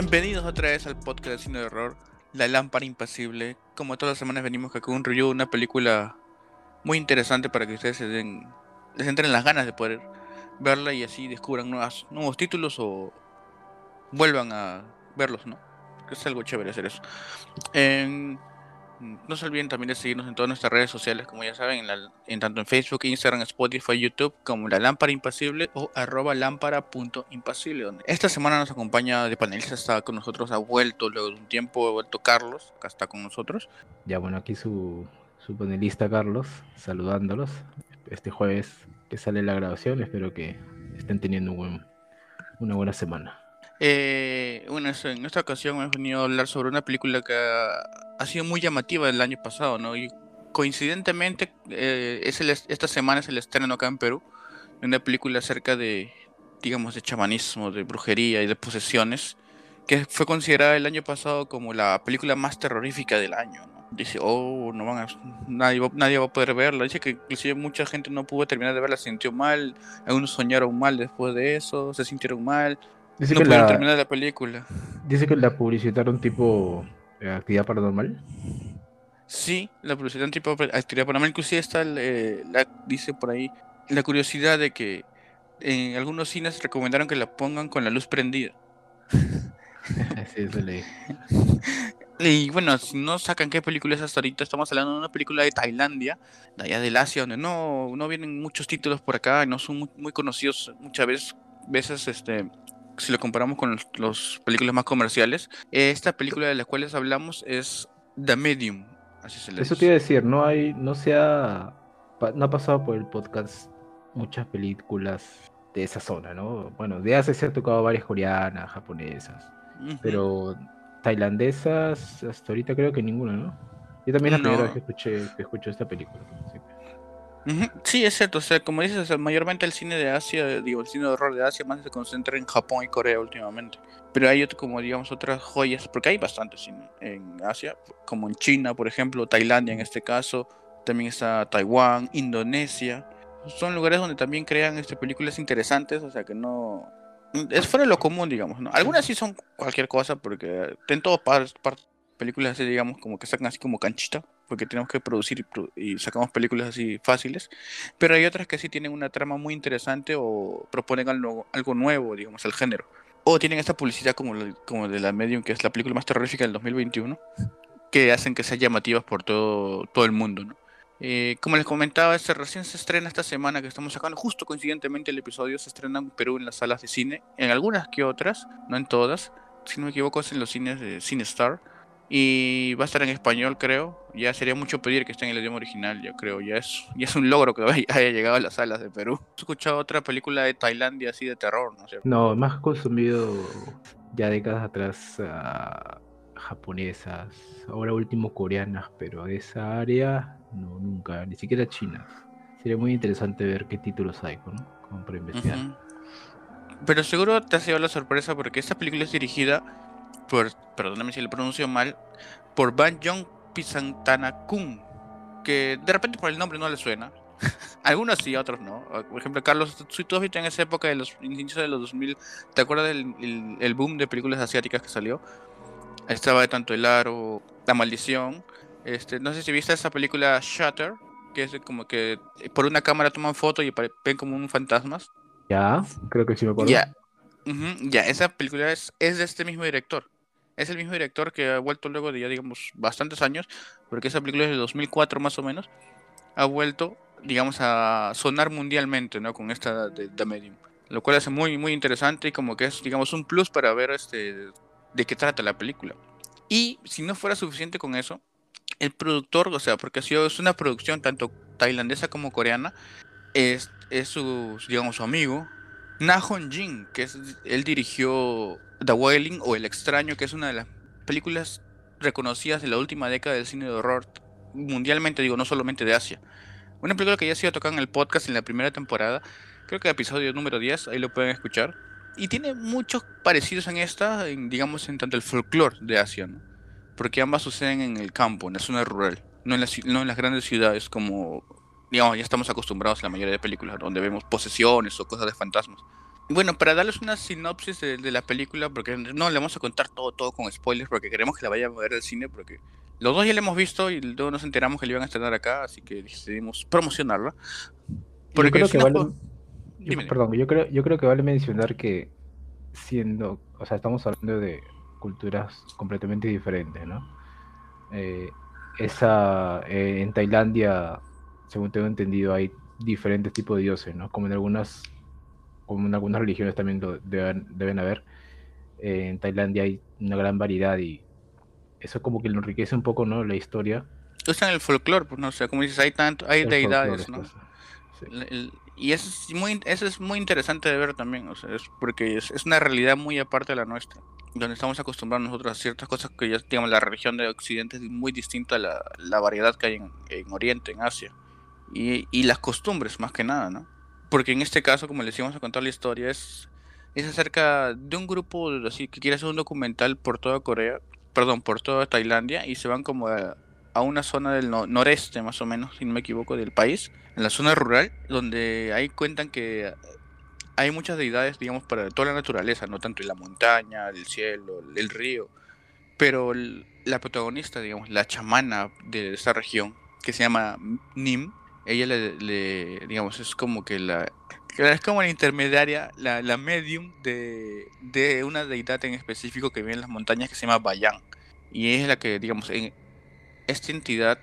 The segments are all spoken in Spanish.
Bienvenidos otra vez al podcast de cine de horror, La Lámpara Impasible. Como todas las semanas venimos acá con un review una película muy interesante para que ustedes se den, les entren las ganas de poder verla y así descubran nuevas, nuevos títulos o vuelvan a verlos, ¿no? Es algo chévere hacer eso. En- no se olviden también de seguirnos en todas nuestras redes sociales, como ya saben, en, la- tanto en Facebook, Instagram, Spotify, YouTube, como La Lámpara Impasible o arroba lámpara.impasible. Donde esta semana nos acompaña de panelista, está con nosotros, ha vuelto luego de un tiempo, ha vuelto Carlos, acá está con nosotros. Ya bueno, aquí su, su panelista Carlos, saludándolos. Este jueves que sale la grabación, espero que estén teniendo un buen- una buena semana. Eh, bueno, en esta ocasión hemos venido a hablar sobre una película que ha, sido muy llamativa el año pasado, ¿no? Y coincidentemente, eh, es esta semana es el estreno acá en Perú una película acerca de, digamos, de chamanismo, de brujería y de posesiones, que fue considerada el año pasado como la película más terrorífica del año, ¿no? Dice, oh, no van a, nadie, nadie va a poder verla. Dice que inclusive mucha gente no pudo terminar de verla, se sintió mal, algunos soñaron mal después de eso, se sintieron mal. Dice, no que la, terminar la película. dice que la publicitaron tipo eh, actividad paranormal. Sí, la publicidad en tipo actividad paranormal. Inclusive está, eh, la, dice por ahí, la curiosidad de que en algunos cines recomendaron que la pongan con la luz prendida. sí, eso leí. Y bueno, si no sacan qué película es hasta ahorita, estamos hablando de una película de Tailandia, de allá del Asia, donde no, no vienen muchos títulos por acá, no son muy, muy conocidos muchas veces, veces este, si lo comparamos con los, los películas más comerciales. Esta película de la cual les hablamos es The Medium. Así se le Eso te iba a decir, no hay, no se ha, no ha pasado por el podcast muchas películas de esa zona, ¿no? Bueno, de Asia se han tocado varias coreanas, japonesas, pero tailandesas hasta ahorita creo que ninguna, ¿no? Yo también es la primera No. vez que escuché, que escucho esta película. Ujú, Sí, es cierto, o sea, como dices, mayormente el cine de Asia, digo, el cine de horror de Asia más se concentra en Japón y Corea últimamente. Pero hay como digamos otras joyas, porque hay bastante cine en Asia, como en China, por ejemplo, Tailandia en este caso, también está Taiwán, Indonesia. Son lugares donde también crean este, películas interesantes, o sea que no... Es fuera de lo común, digamos, ¿no? Algunas sí son cualquier cosa, porque en todas partes, películas así, digamos, como que sacan así como canchita, porque tenemos que producir y, sacamos películas así fáciles. Pero hay otras que sí tienen una trama muy interesante o proponen algo, algo nuevo, digamos, al género. O tienen esta publicidad como, como de la Medium, que es la película más terrorífica del 2021, que hacen que sean llamativas por todo, todo el mundo, ¿no? Eh, como les comentaba, este recién se estrena esta semana que estamos sacando, justo coincidentemente el episodio se estrena en Perú en las salas de cine, en algunas que otras, no en todas, si no me equivoco es en los cines de CineStar, y va a estar en español creo, ya sería mucho pedir que esté en el idioma original, yo creo, ya es, ya es un logro que haya llegado a las salas de Perú. ¿Has escuchado otra película de Tailandia así de terror, no más consumido ya décadas atrás ah, japonesas, ahora último coreanas, pero de esa área no, nunca, ni siquiera chinas. Sería muy interesante ver qué títulos hay, ¿no? Como para investigar. Pero seguro te ha sido la sorpresa porque esta película es dirigida por, perdóname si lo pronuncio mal, por Ban Jong Pisantanakun, que de repente por el nombre no le suena. Algunos sí, otros no. Por ejemplo, Carlos, si tú has visto en esa época de los inicios de los 2000, ¿te acuerdas del el, el boom de películas asiáticas que salió? Estaba de tanto el aro, La Maldición. Este, no sé si viste esa película Shutter, que es como que por una cámara toman fotos y ven como un fantasmas. Ya, creo que sí me acuerdo. Ya, ya, esa película es, es de este mismo director. Es el mismo director que ha vuelto luego de ya, digamos, bastantes años, porque esa película es de 2004 más o menos, ha vuelto, digamos, a sonar mundialmente, ¿no? Con esta de The Medium. Lo cual hace muy, muy interesante y como que es, digamos, un plus para ver este, de qué trata la película. Y si no fuera suficiente con eso, el productor, o sea, porque ha sido, es una producción tanto tailandesa como coreana, es, es su, digamos, su amigo, Na Hong Jin, que es, él dirigió The Wailing o El Extraño, que es una de las películas reconocidas de la última década del cine de horror mundialmente, digo, no solamente de Asia. Una película que ya ha sido tocada en el podcast en la primera temporada, creo que episodio número 10, ahí lo pueden escuchar. Y tiene muchos parecidos en esta, en, digamos, en tanto el folclore de Asia, ¿no? Porque ambas suceden en el campo, en la zona rural, no en, las, no en las grandes ciudades como, digamos, ya estamos acostumbrados a la mayoría de películas donde vemos posesiones o cosas de fantasmas. bueno, para darles una sinopsis de, la película, porque no le vamos a contar todo, todo con spoilers, porque queremos que la vayan a ver al cine, porque los dos ya la hemos visto y luego nos enteramos que le iban a estrenar acá, así que decidimos promocionarla. Porque yo creo que vale, perdón, yo creo, yo creo que vale mencionar que siendo, o sea, estamos hablando de culturas completamente diferentes, ¿no? Eh, esa, eh, en Tailandia, según tengo entendido, hay diferentes tipos de dioses, ¿no? Como en algunas, como en algunas religiones también lo deben, deben haber. Eh, en Tailandia hay una gran variedad y eso como que lo enriquece un poco, ¿no? La historia. Usan el folclore, pues no o sea, como dices, hay tanto, hay deidades, ¿no? y eso es muy, eso es muy interesante de ver también, o sea, es porque es, es, una realidad muy aparte de la nuestra, donde estamos acostumbrados nosotros a ciertas cosas que ya, digamos, la religión de Occidente es muy distinta a la, la variedad que hay en, en, Oriente, en Asia, y, las costumbres más que nada, ¿no? Porque en este caso, como les íbamos a contar la historia, es, es acerca de un grupo así que quiere hacer un documental por toda Corea, perdón, por toda Tailandia, y se van como a, una zona del noreste, más o menos, si no me equivoco, del país, en la zona rural, donde ahí cuentan que hay muchas deidades, digamos, para toda la naturaleza, no tanto en la montaña, el cielo, el río, pero la protagonista, digamos, la chamana de esa región, que se llama Nim, ella le, digamos, es como que la es como la intermediaria, la, la medium de, de, una deidad en específico que vive en las montañas que se llama Bayan. Y es la que, digamos, en, esta entidad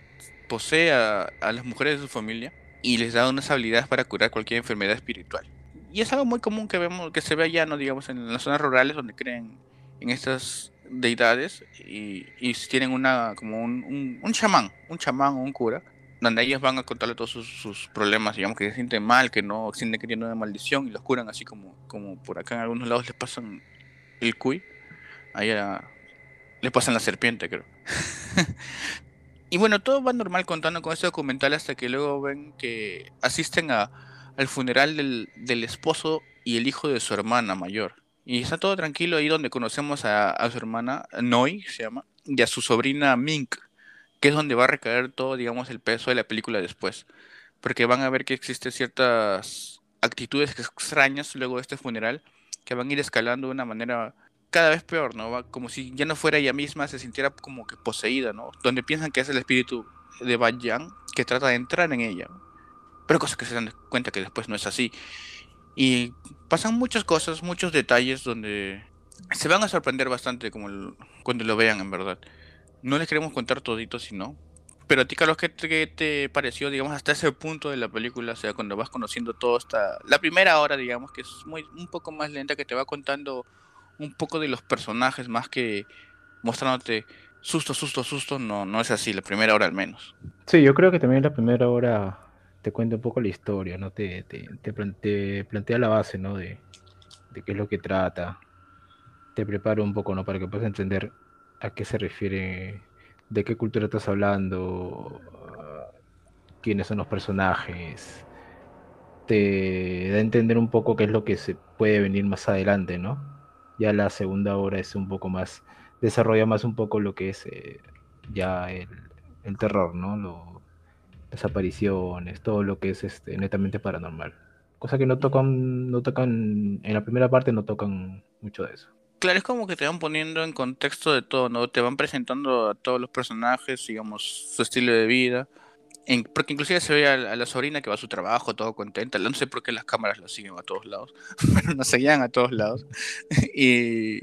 posee a, las mujeres de su familia y les da unas habilidades para curar cualquier enfermedad espiritual. Y es algo muy común que vemos, que se ve allá, ¿no? digamos, en las zonas rurales donde creen en estas deidades y, tienen una como un, un, chamán, un chamán o un cura, donde ellos van a contarle todos sus, problemas, digamos que se sienten mal, que no sienten que tienen una maldición y los curan así como, como por acá en algunos lados les pasan el cuy, allá les pasan la serpiente, creo. Y bueno, todo va normal contando con este documental hasta que luego ven que asisten a, al funeral del, del, esposo y el hijo de su hermana mayor. Y está todo tranquilo ahí donde conocemos a, a su hermana, Noi se llama, y a su sobrina Mink, que es donde va a recaer todo, digamos, el peso de la película después. Porque van a ver que existen ciertas actitudes extrañas luego de este funeral que van a ir escalando de una manera cada vez peor, ¿no? Como si ya no fuera ella misma, se sintiera como que poseída, ¿no? Donde piensan que es el espíritu de Bayan que trata de entrar en ella. Pero cosas que se dan cuenta que después no es así. Y pasan muchas cosas, muchos detalles donde se van a sorprender bastante como cuando lo vean en verdad. No les queremos contar todito, si no. Pero a ti, Carlos, ¿qué te, ¿qué te, pareció, digamos, hasta ese punto de la película? O sea, cuando vas conociendo todo hasta la primera hora, digamos, que es muy un poco más lenta, que te va contando un poco de los personajes más que mostrándote susto, susto, susto, no, no es así, la primera hora al menos. Sí, yo creo que también la primera hora te cuenta un poco la historia, ¿no? Te, te, te, plantea la base, ¿no? De, de, qué es lo que trata. Te prepara un poco, ¿no? Para que puedas entender a qué se refiere, de qué cultura estás hablando, quiénes son los personajes. Te da a entender un poco qué es lo que se puede venir más adelante, ¿no? Ya la segunda hora es un poco más, desarrolla más un poco lo que es eh, ya el, el, terror, ¿no? Lo, las apariciones, todo lo que es este, netamente paranormal. Cosa que no tocan, no tocan, en la primera parte no tocan mucho de eso. Claro, es como que te van poniendo en contexto de todo, ¿no? Te van presentando a todos los personajes, digamos, su estilo de vida. porque inclusive se ve a, la sobrina que va a su trabajo, todo contenta. No sé por qué las cámaras la siguen a todos lados, pero nos seguían a todos lados. y,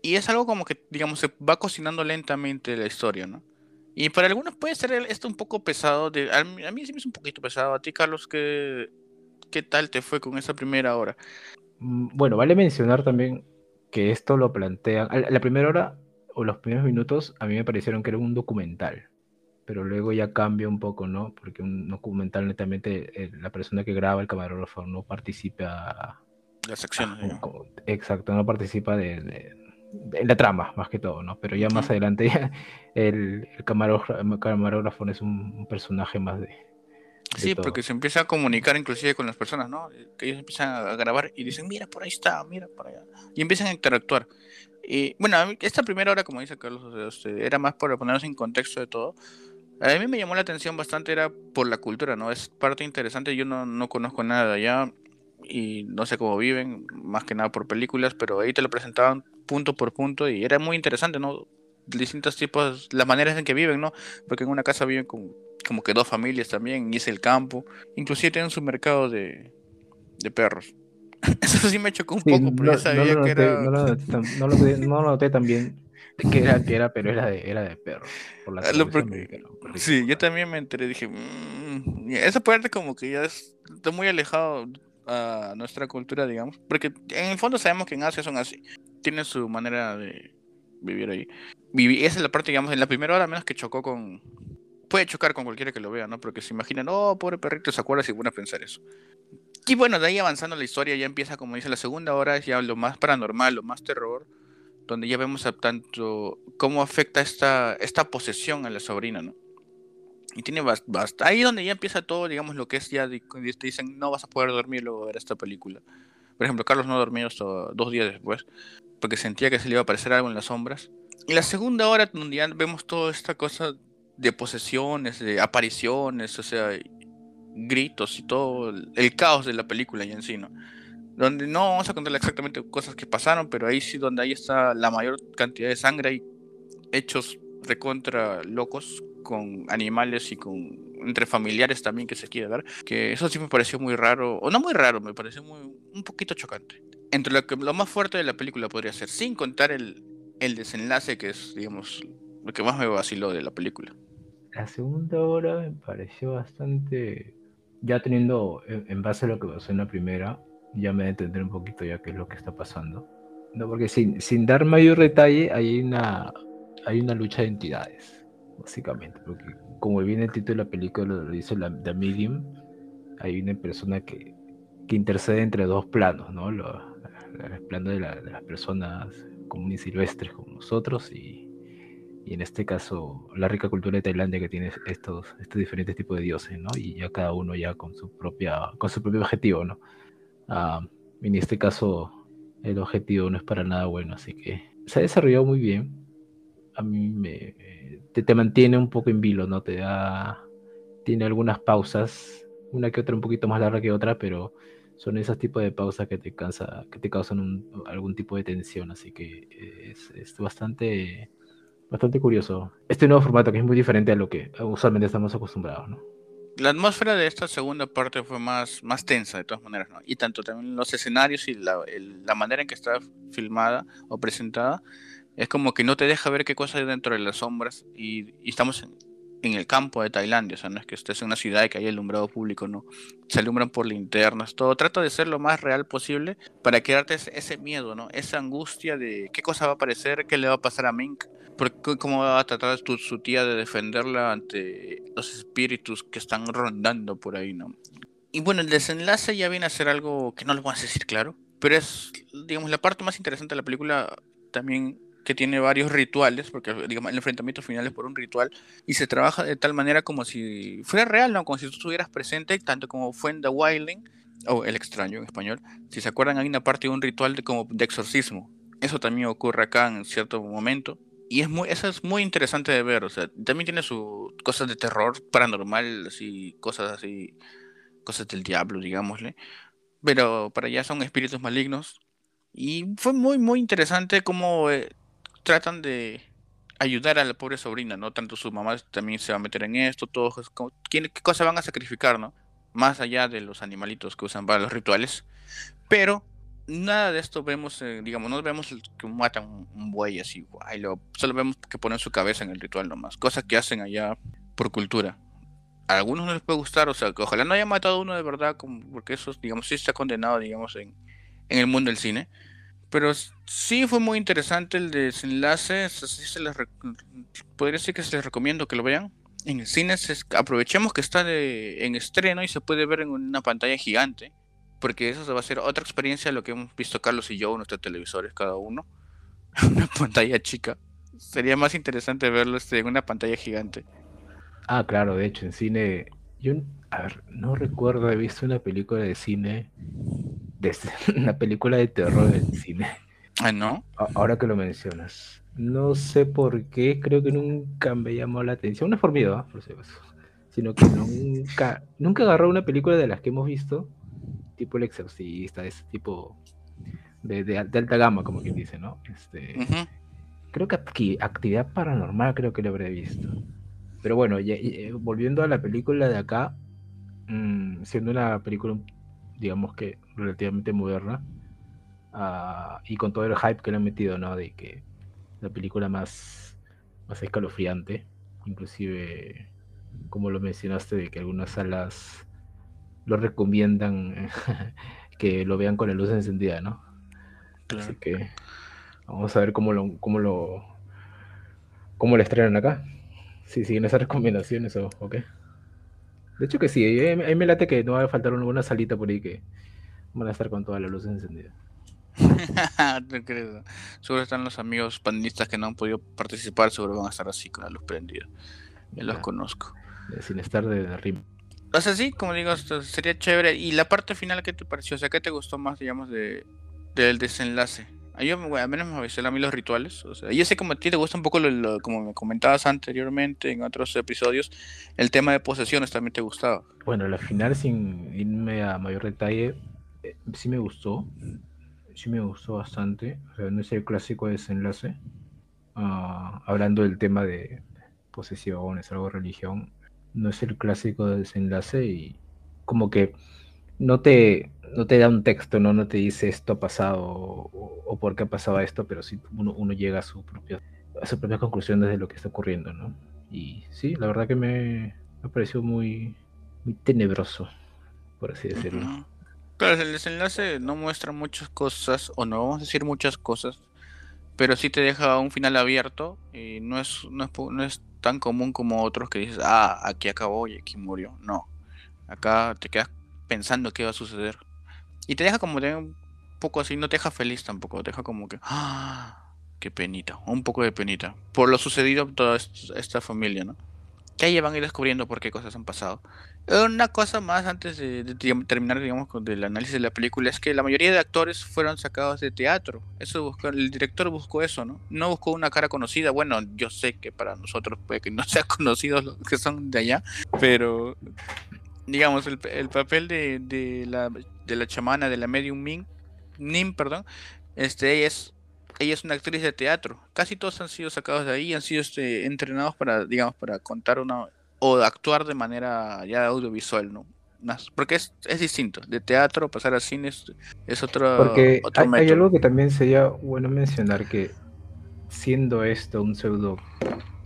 y es algo como que, digamos, se va cocinando lentamente la historia, ¿no? Y para algunos puede ser esto un poco pesado. De, a, mí, sí me es un poquito pesado. A ti, Carlos, ¿qué, ¿qué tal te fue con esa primera hora? Mm, bueno, vale mencionar también que esto lo plantean. La primera hora o los primeros minutos a mí me parecieron que era un documental pero luego ya cambia un poco, ¿no? Porque un documental netamente eh, la persona que graba, el camarógrafo, no participa... Las secciones. exacto, no participa de, la trama, más que todo, ¿no? Pero ya más adelante el, el, camarógrafo, es un, personaje más de... sí, porque se empieza a comunicar inclusive con las personas, ¿no? Que ellos empiezan a grabar y dicen, mira, por ahí está, mira, por allá. Y empiezan a interactuar. Y bueno, esta primera hora, como dice Carlos, este, era más para ponernos en contexto de todo. A mí me llamó la atención bastante, era por la cultura, ¿no? Es parte interesante, yo no, no conozco nada de allá. y no sé cómo viven, más que nada por películas, pero ahí te lo presentaban punto por punto y era muy interesante, ¿no? Distintos tipos, las maneras en que viven, ¿no? Porque en una casa viven como, como que dos familias también, y es el campo, inclusive tienen su mercado de, de perros. Eso sí me chocó un poco, pero no, sabía que era... No lo, noté, no, lo, no lo noté también que era, que era, pero era de, era de perro. Por la ah, sí, yo también me enteré, dije, mmm, esa parte como que ya es, está muy alejado a nuestra cultura, digamos, porque en el fondo sabemos que en Asia son así, tienen su manera de vivir ahí. Y esa es la parte, digamos, en la primera hora menos que chocó con... Puede chocar con cualquiera que lo vea, ¿no? Porque se imaginan, oh, pobre perrito, se acuerda si van a pensar eso. Y bueno, de ahí avanzando la historia ya empieza, como dice, la segunda hora es ya lo más paranormal, lo más terror donde ya vemos a tanto cómo afecta esta, esta posesión a la sobrina, ¿no? Y tiene bastante. Ahí donde ya empieza todo, digamos, lo que es ya. Te dicen, no vas a poder dormir luego de ver esta película. Por ejemplo, Carlos no dormía hasta dos días después, porque sentía que se le iba a aparecer algo en las sombras. Y la segunda hora, donde ya vemos toda esta cosa de posesiones, de apariciones, o sea, gritos y todo, el caos de la película ya en sí, ¿no? donde no vamos a contar exactamente cosas que pasaron, pero ahí sí donde ahí está la mayor cantidad de sangre y hechos recontra locos con animales y con entre familiares también que se quiere dar, que eso sí me pareció muy raro, o no muy raro, me pareció muy un poquito chocante. Entre lo que lo más fuerte de la película podría ser, sin contar el, el desenlace que es, digamos, lo que más me vaciló de la película. La segunda hora me pareció bastante, ya teniendo en base a lo que pasó en la primera, ya me entender un poquito ya qué es lo que está pasando. No, porque sin, sin dar mayor detalle, hay una, hay una lucha de entidades, básicamente. Porque como viene el título de la película, lo dice la, The Medium, hay una persona que, que intercede entre dos planos, ¿no? el plano de, de, las personas comunes y silvestres como nosotros y, y, en este caso la rica cultura de Tailandia que tiene estos, estos diferentes tipos de dioses, ¿no? Y ya cada uno ya con su propia, con su propio objetivo, ¿no? Ah, en este caso, el objetivo no es para nada bueno, así que se ha desarrollado muy bien. A mí me te, mantiene un poco en vilo, ¿no? Te da. Tiene algunas pausas, una que otra un poquito más larga que otra, pero son esos tipos de pausas que te cansa, que te causan algún tipo de tensión, así que es, es, bastante, bastante curioso. Este nuevo formato que es muy diferente a lo que usualmente estamos acostumbrados, ¿no? la atmósfera de esta segunda parte fue más, más tensa de todas maneras, ¿no? Y tanto también los escenarios y la, la, manera en que está filmada o presentada es como que no te deja ver qué cosa hay dentro de las sombras y, y estamos en, en, el campo de Tailandia, o sea, no es que estés en una ciudad y que hay alumbrado público, no. Se alumbran por linternas, todo. Trata de ser lo más real posible para quedarte ese, miedo, ¿no? Esa angustia de qué cosa va a aparecer, qué le va a pasar a Mink cómo va a tratar su tía de defenderla ante los espíritus que están rondando por ahí, ¿no? Y bueno, el desenlace ya viene a ser algo que no les voy a decir claro, pero es, digamos, la parte más interesante de la película también que tiene varios rituales, porque digamos, el enfrentamiento final es por un ritual, y se trabaja de tal manera como si fuera real, ¿no? Como si tú estuvieras presente, tanto como fue en The Wilding, o El Extraño en español. Si se acuerdan, hay una parte de un ritual de, como de exorcismo. Eso también ocurre acá en cierto momento y es muy, eso es muy interesante de ver, o sea, también tiene sus cosas de terror paranormal, así, cosas así, cosas del diablo, digámosle, pero para allá son espíritus malignos. Y fue muy, muy interesante cómo eh, tratan de ayudar a la pobre sobrina, ¿no? Tanto su mamá también se va a meter en esto, todos, ¿qué, qué cosas van a sacrificar, ¿no? Más allá de los animalitos que usan para los rituales. Pero nada de esto vemos, eh, digamos, no vemos que matan un buey así, guay, lo, solo vemos que ponen su cabeza en el ritual nomás, cosas que hacen allá por cultura. A algunos no les puede gustar, o sea, que ojalá no haya matado uno de verdad, porque eso, digamos, sí está condenado, digamos, en el mundo del cine. Pero sí fue muy interesante el desenlace, así se les podría decir que se les recomiendo que lo vean. En el cine aprovechemos que está de, en estreno y se puede ver en una pantalla gigante porque eso va a ser otra experiencia lo que hemos visto Carlos y yo en nuestros televisores cada uno. una pantalla chica. Sería más interesante verlo este, en una pantalla gigante. Ah, claro, de hecho, en cine. A ver, no recuerdo haber visto una película de cine. De, una película de terror en cine. Ah, ¿no? Ahora que lo mencionas. No sé por qué, creo que nunca me llamó la atención. No es por miedo, ¿eh? por si acaso. Sino que nunca, nunca agarró una película de las que hemos visto tipo el exorcista, ese tipo de, de, alta gama, como quien dice, ¿no? Este, Creo que aquí, actividad paranormal creo que lo habré visto. Pero bueno, volviendo a la película de acá, mm, siendo una película, digamos que relativamente moderna, ah, y con todo el hype que le han metido, ¿no? De que la película más, más escalofriante, inclusive, como lo mencionaste, de que algunas salas lo recomiendan que lo vean con la luz encendida, ¿no? Así que vamos a ver cómo lo, cómo lo, cómo lo estrenan acá. Si siguen esas recomendaciones o, qué. De hecho que sí, a mí me late que no va a faltar una salita por ahí que van a estar con toda la luz encendida. no creo. Seguro están los amigos panelistas que no han podido participar, seguro van a estar así con la luz prendida. Yo los conozco. Sin estar de, de O sea, sí, como digo, sería chévere. ¿Y la parte final qué te pareció? O sea, ¿qué te gustó más, digamos, de, del desenlace? Yo, a menos me avisé a mí los rituales. O sea, yo sé como a ti te gusta un poco, lo, como me comentabas anteriormente en otros episodios, el tema de posesiones también te gustaba. Bueno, la final, sin irme a mayor detalle, eh, sí me gustó. Sí me gustó bastante. O sea, no es el clásico desenlace. Ah, hablando del tema de posesiones, algo de religión. No es el clásico desenlace y como que no te no te da un texto, ¿no? No te dice esto ha pasado o, por qué ha pasado esto, pero sí uno, uno llega a su propia a su propia conclusión desde lo que está ocurriendo, ¿no? Y sí, la verdad que me, me pareció muy, muy tenebroso, por así decirlo. Claro, el desenlace no muestra muchas cosas, o no vamos a decir muchas cosas, pero sí te deja un final abierto y no es, no es, no es tan común como otros que dices, ah, aquí acabó y aquí murió. No, acá te quedas pensando qué va a suceder. Y te deja como de un poco así, no te deja feliz tampoco, te deja como que, ¡ah! Qué penita, un poco de penita. Por lo sucedido toda esta familia, ¿no? Que ahí van a ir descubriendo por qué cosas han pasado. Una cosa más antes de, terminar, digamos, con el análisis de la película es que la mayoría de actores fueron sacados de teatro. Eso buscó, el director buscó eso, ¿no? No buscó una cara conocida. Bueno, yo sé que para nosotros puede que no sea conocido los que son de allá, pero digamos, el, el papel de, de, la, de la chamana, de la medium Min, Nim, perdón, este, ella es, ella es una actriz de teatro. Casi todos han sido sacados de ahí, han sido este, entrenados para, digamos, para contar una, o actuar de manera ya audiovisual, ¿no? porque es, es distinto, de teatro pasar a cine es, otro, porque hay, algo que también sería bueno mencionar que siendo esto un pseudo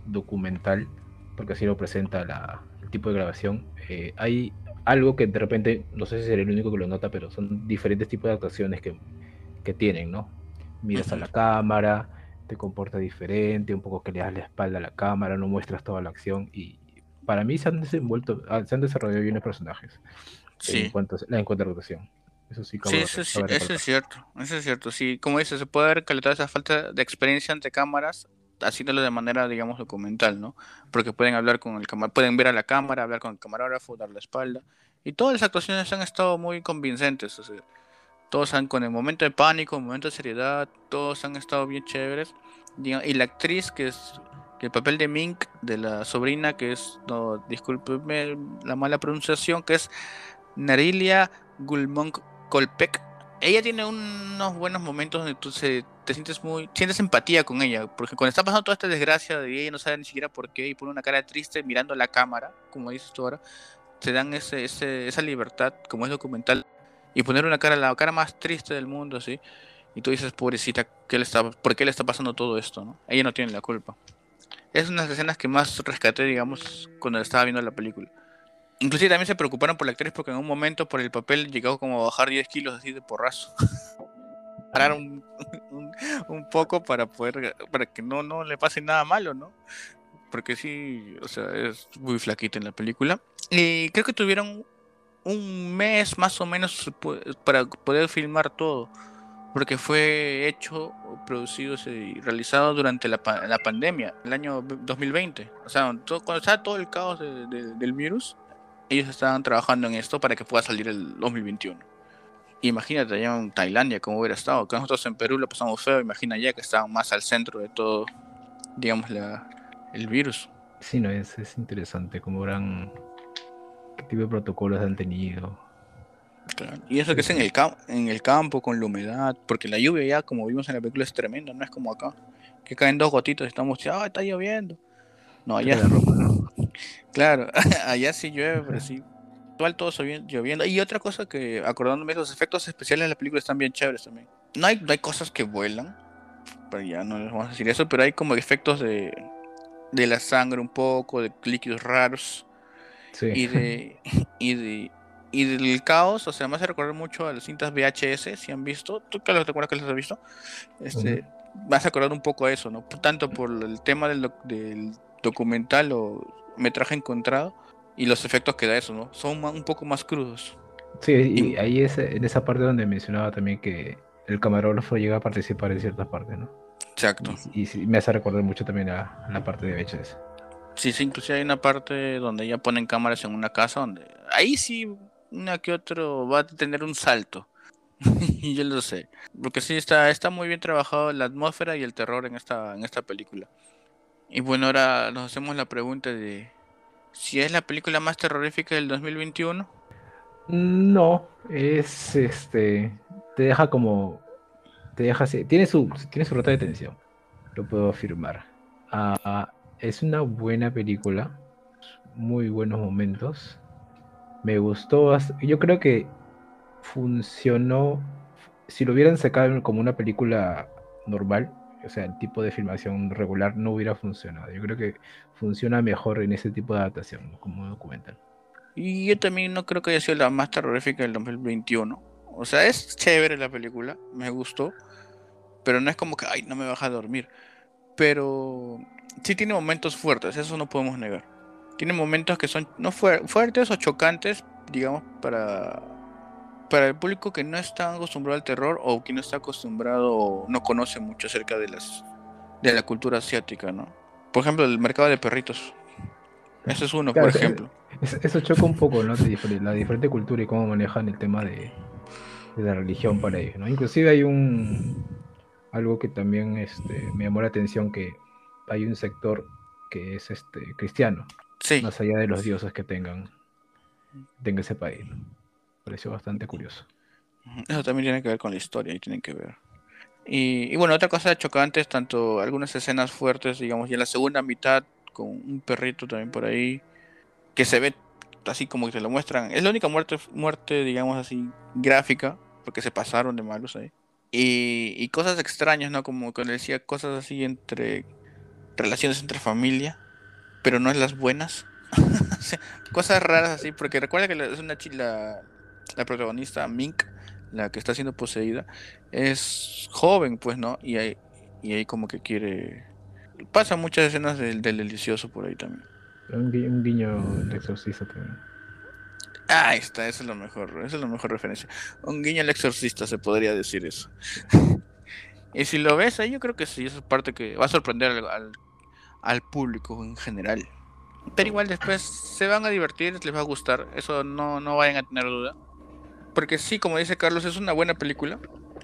documental, porque así lo presenta la, el tipo de grabación, eh, hay algo que de repente, no sé si seré el único que lo nota, pero son diferentes tipos de actuaciones que, que tienen, ¿no? Miras a la cámara, te comportas diferente, un poco que le das la espalda a la cámara, no muestras toda la acción y para mí se han desenvuelto, ah, se han desarrollado bien los personajes sí. en cuanto a la actuación. Eso sí, sí eso, sí, eso es cierto, eso es cierto. Sí, como dices, se puede ver toda esa falta de experiencia ante cámaras haciéndolo de manera, digamos, documental, ¿no? Porque pueden hablar con el pueden ver a la cámara, hablar con el camarógrafo, dar la espalda. Y todas las actuaciones han estado muy convincentes. O sea, todos han, con el momento de pánico, el momento de seriedad, todos han estado bien chéveres. Y la actriz, que es el papel de Mink, de la sobrina, que es, no, discúlpeme la mala pronunciación, que es Narilia Gulmonk Kolpek. Ella tiene unos buenos momentos donde tú se te sientes muy, sientes empatía con ella, porque cuando está pasando toda esta desgracia de ella no sabe ni siquiera por qué y pone una cara triste mirando la cámara, como dices tú ahora, te dan ese, ese, esa libertad, como es documental, y poner una cara, la cara más triste del mundo, ¿sí? Y tú dices, pobrecita, ¿qué le está, ¿por qué le está pasando todo esto? ¿no? Ella no tiene la culpa. Es una de las escenas que más rescaté, digamos, cuando estaba viendo la película. Inclusive también se preocuparon por la actriz porque en un momento por el papel llegó como a bajar 10 kilos así de porrazo. parar un, un, poco para poder, para que no, no le pase nada malo, ¿no? Porque sí, o sea, es muy flaquita en la película. Y creo que tuvieron un mes más o menos para poder filmar todo. Porque fue hecho, producido y realizado durante la, la pandemia, el año 2020. O sea, cuando estaba todo el caos del virus, ellos estaban trabajando en esto para que pueda salir el 2021. Imagínate allá en Tailandia cómo hubiera estado. Acá nosotros en Perú lo pasamos feo. Imagina ya que estaban más al centro de todo, digamos, la, el virus. Sí, no, es, es interesante cómo habrán. ¿Qué tipo de protocolos han tenido? Claro. Y eso que es en el, en el campo, con la humedad, porque la lluvia ya, como vimos en la película, es tremenda, no es como acá, que caen dos gotitos y estamos, ah, está lloviendo. No, allá. claro, allá sí llueve, pero sí. Igual todo lloviendo. Y otra cosa que, acordándome, los efectos especiales de la película están bien chéveres también. No hay, no hay cosas que vuelan, pero ya no les vamos a decir eso, pero hay como efectos de, de la sangre un poco, de líquidos raros. Y de, y de y del caos, o sea, me hace recordar mucho a las cintas VHS, si han visto, tú que te acuerdas que las has visto, este, me hace recordar un poco a eso, ¿no? Tanto por el tema del, del documental o metraje encontrado y los efectos que da eso, ¿no? Son un poco más crudos. Sí, y, ahí es en esa parte donde mencionaba también que el camarógrafo llega a participar en ciertas partes, ¿no? Exacto. Y, me hace recordar mucho también a, la parte de VHS. Sí, sí, inclusive hay una parte donde ya ponen cámaras en una casa donde ahí sí una que otro va a tener un salto. y yo lo sé. Porque sí está, está muy bien trabajado la atmósfera y el terror en esta, en esta película. Y bueno, ahora nos hacemos la pregunta de si es la película más terrorífica del 2021. No, es este. Te deja como. Te deja Tiene su, tiene su rota de tensión. Lo puedo afirmar. Ah, es una buena película. Muy buenos momentos. Me gustó. Yo creo que funcionó. Si lo hubieran sacado como una película normal, o sea, el tipo de filmación regular no hubiera funcionado. Yo creo que funciona mejor en ese tipo de adaptación, como documental. Y yo también no creo que haya sido la más terrorífica del 2021. O sea, es chévere la película, me gustó, pero no es como que, ay, no me baja a dormir. Pero sí tiene momentos fuertes, eso no podemos negar. Tiene momentos que son no fuertes o chocantes, digamos, para, para el público que no está acostumbrado al terror o que no está acostumbrado o no conoce mucho acerca de las de la cultura asiática, ¿no? Por ejemplo, el mercado de perritos. Ese es uno, por ejemplo. Eso, choca un poco, ¿no? La diferente cultura y cómo manejan el tema de, la religión para ellos, ¿no? Inclusive hay un algo que también este, me llamó la atención que hay un sector que es este cristiano más allá de los dioses que tengan, tenga ese país. Pareció bastante curioso. Eso también tiene que ver con la historia y tienen que ver. Y, bueno, otra cosa chocante es tanto algunas escenas fuertes, digamos, y en la segunda mitad con un perrito también por ahí, que se ve así como que te lo muestran. Es la única muerte, muerte digamos así, gráfica, porque se pasaron de malos ahí. Y, cosas extrañas, ¿no? Como le decía, cosas así entre relaciones entre familia pero no es las buenas. Cosas raras así, porque recuerda que es una chila, la protagonista Mink, la que está siendo poseída, es joven, pues, ¿no? Y ahí, y ahí como que quiere... Pasa muchas escenas del, delicioso por ahí también. Un, guiño de exorcista también. Ah, ahí está, esa es lo mejor, esa es la mejor referencia. Un guiño al exorcista, se podría decir eso. y si lo ves ahí, yo creo que sí, esa es parte que va a sorprender al al público en general. Pero igual después se van a divertir, les va a gustar, eso no, no vayan a tener duda. Porque sí, como dice Carlos, es una buena película.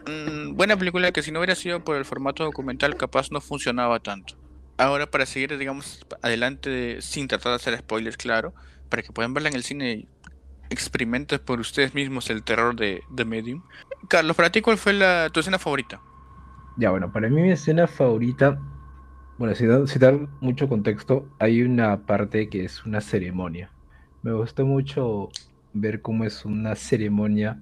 Mm, buena película que si no hubiera sido por el formato documental capaz no funcionaba tanto. Ahora para seguir, digamos, adelante sin tratar de hacer spoilers, claro, para que puedan verla en el cine experimenten por ustedes mismos el terror de The Medium. Carlos, para ti, ¿cuál fue la, tu escena favorita? Ya, bueno, para mí mi escena favorita bueno, sin, dar mucho contexto, hay una parte que es una ceremonia. Me gustó mucho ver cómo es una ceremonia,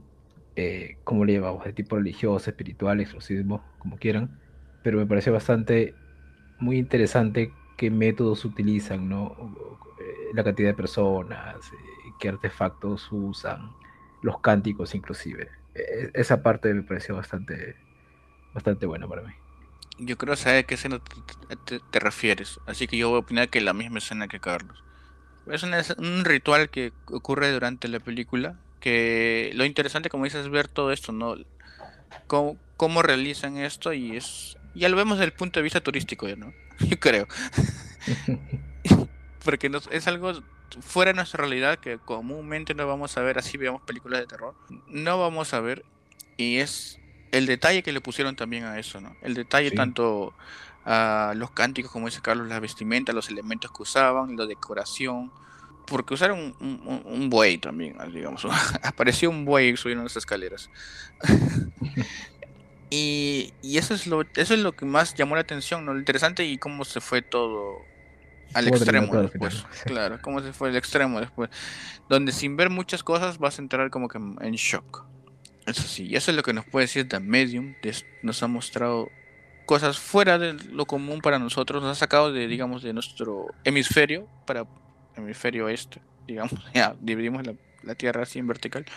eh, cómo le llevamos, de tipo religioso, espiritual, exorcismo, como quieran, pero me pareció bastante muy interesante qué métodos utilizan, ¿no? Eh, la cantidad de personas, eh, qué artefactos usan, los cánticos inclusive. E, esa parte me pareció bastante, bastante buena para mí. Yo creo saber a qué escena te, refieres, así que yo voy a opinar que la misma escena que Carlos. Es un ritual que ocurre durante la película, que lo interesante, como dices, es ver todo esto, ¿no? Cómo, cómo realizan esto y es... Ya lo vemos desde el punto de vista turístico, ¿no? Yo creo. Porque nos, es algo fuera de nuestra realidad que comúnmente no vamos a ver, así veamos películas de terror. No vamos a ver y es el detalle que le pusieron también a eso, ¿no? El detalle tanto a los cánticos, como dice Carlos, la vestimenta, los elementos que usaban, la decoración. porque usaron un, un, buey también, digamos. Apareció un buey subiendo las escaleras. y, y eso es lo eso es lo que más llamó la atención, ¿no? Lo interesante y cómo se fue todo al extremo después. Claro, cómo se fue al extremo después. Donde sin ver muchas cosas vas a entrar como que en shock. Eso sí, y eso es lo que nos puede decir The Medium. Nos ha mostrado cosas fuera de lo común para nosotros. Nos ha sacado de, digamos, de nuestro hemisferio para hemisferio este. Digamos, ya dividimos la, Tierra así en vertical.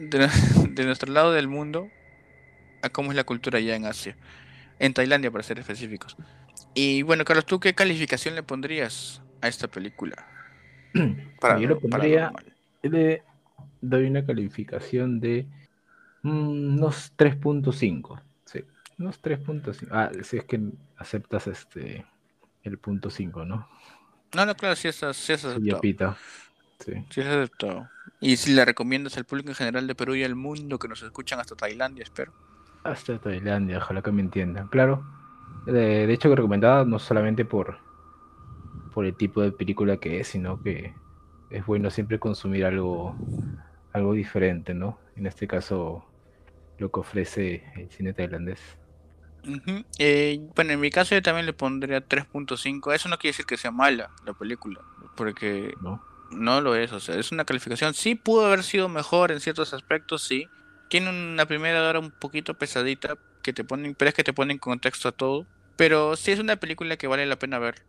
De, nuestro lado del mundo a cómo es la cultura allá en Asia. En Tailandia, para ser específicos. Y bueno, Carlos, ¿tú qué calificación le pondrías a esta película? Para, Yo le pondría, le doy una calificación de mm, unos 3.5. Sí, unos 3.5. Ah, si es que aceptas este el punto 5, ¿no? No, no, claro, sí es, sí es aceptado. Sí. sí es aceptado. Y si le recomiendas al público en general de Perú y al mundo que nos escuchan hasta Tailandia, espero. Hasta Tailandia, ojalá que me entiendan. Claro, de, hecho, recomendada no solamente por, por el tipo de película que es, sino que es bueno siempre consumir algo, algo diferente, ¿no? En este caso, lo que ofrece el cine tailandés. Eh, bueno, en mi caso yo también le pondría 3.5. Eso no quiere decir que sea mala la película, porque no. no lo es. O sea, es una calificación. Sí pudo haber sido mejor en ciertos aspectos, sí. Tiene una primera hora un poquito pesadita, que te ponen, pero es que te ponen en contexto a todo. Pero sí es una película que vale la pena ver,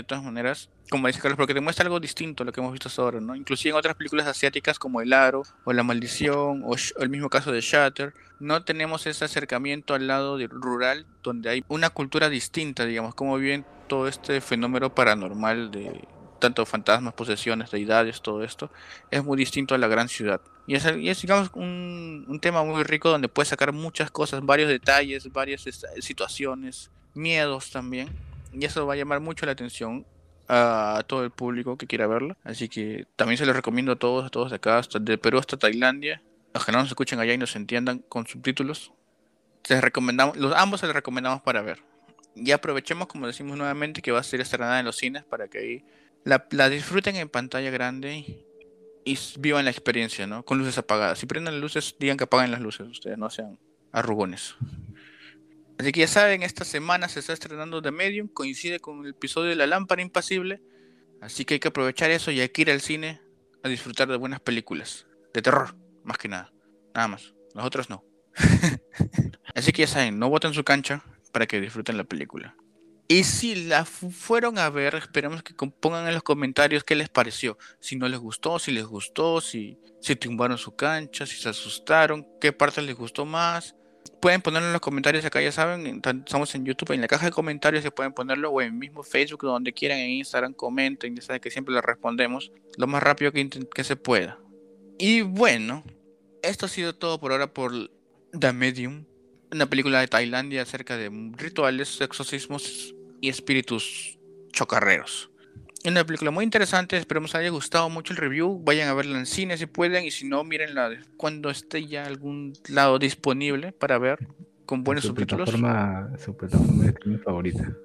de todas maneras. Como dice Carlos, porque te muestra algo distinto a lo que hemos visto hasta ahora, ¿no? Inclusive en otras películas asiáticas como El Aro, o La Maldición, o, el mismo caso de Shatter, no tenemos ese acercamiento al lado rural, donde hay una cultura distinta, digamos, cómo viven todo este fenómeno paranormal de tanto fantasmas, posesiones, deidades, todo esto, es muy distinto a la gran ciudad. Y es, es digamos, un, un, tema muy rico donde puedes sacar muchas cosas, varios detalles, varias situaciones, miedos también. Y eso va a llamar mucho la atención a todo el público que quiera verla. Así que también se los recomiendo a todos, a todos de acá, hasta de Perú hasta Tailandia. Los no nos escuchen allá y nos entiendan con subtítulos. Les recomendamos, los ambos se les recomendamos para ver. Y aprovechemos, como decimos nuevamente, que va a ser estrenada en los cines para que ahí la, la disfruten en pantalla grande y, vivan la experiencia, ¿no? Con luces apagadas. Si prenden las luces, digan que apaguen las luces, ustedes no sean arrugones. Así que ya saben, esta semana se está estrenando The Medium, coincide con el episodio de La Lámpara Impasible, así que hay que aprovechar eso y hay que ir al cine a disfrutar de buenas películas, de terror, más que nada, nada más, nosotros no. así que ya saben, no voten su cancha para que disfruten la película. Y si la fueron a ver, esperamos que pongan en los comentarios qué les pareció. Si no les gustó, si les gustó, si, si tumbaron su cancha, si se asustaron, qué parte les gustó más pueden ponerlo en los comentarios acá, ya saben, estamos en YouTube, en la caja de comentarios se pueden ponerlo o en mismo Facebook, donde quieran, en Instagram, comenten, ya saben que siempre les respondemos lo más rápido que, que se pueda. Y bueno, esto ha sido todo por ahora por The Medium, una película de Tailandia acerca de rituales, exorcismos y espíritus chocarreros una película muy interesante, esperemos les haya gustado mucho el review. Vayan a verla en cine si pueden, y si no, mírenla cuando esté ya algún lado disponible para ver con buenos subtítulos. su plataforma de mi favorita.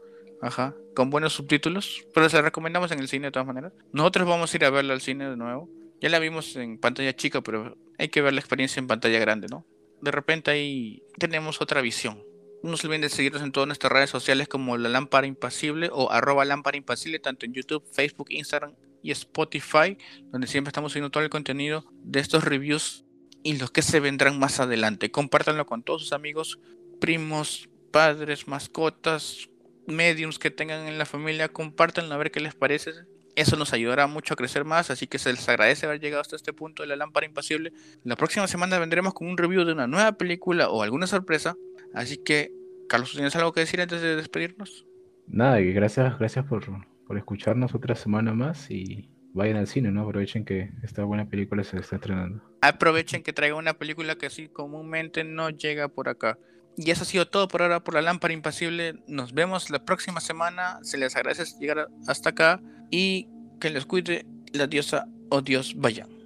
Ajá, con buenos subtítulos, pero se recomendamos en el cine de todas maneras. Nosotros vamos a ir a verla al cine de nuevo. Ya la vimos en pantalla chica, pero hay que ver la experiencia en pantalla grande, ¿no? De repente ahí tenemos otra visión. No se olviden de seguirnos en todas nuestras redes sociales como La Lámpara Impasible o arroba Lámpara Impasible, tanto en YouTube, Facebook, Instagram y Spotify, donde siempre estamos subiendo todo el contenido de estos reviews y los que se vendrán más adelante. Compártanlo con todos sus amigos, primos, padres, mascotas, mediums que tengan en la familia. Compártanlo a ver qué les parece. Eso nos ayudará mucho a crecer más, así que se les agradece haber llegado hasta este punto de la lámpara impasible. La próxima semana vendremos con un review de una nueva película o alguna sorpresa Así que, Carlos, ¿tienes algo que decir antes de despedirnos? Nada, gracias, gracias por, escucharnos otra semana más y vayan al cine, ¿no? Aprovechen que esta buena película se está estrenando. Aprovechen que traiga una película que así comúnmente no llega por acá. Y eso ha sido todo por ahora por la lámpara impasible. Nos vemos la próxima semana. Se les agradece llegar hasta acá y que les cuide la diosa o Dios vayan.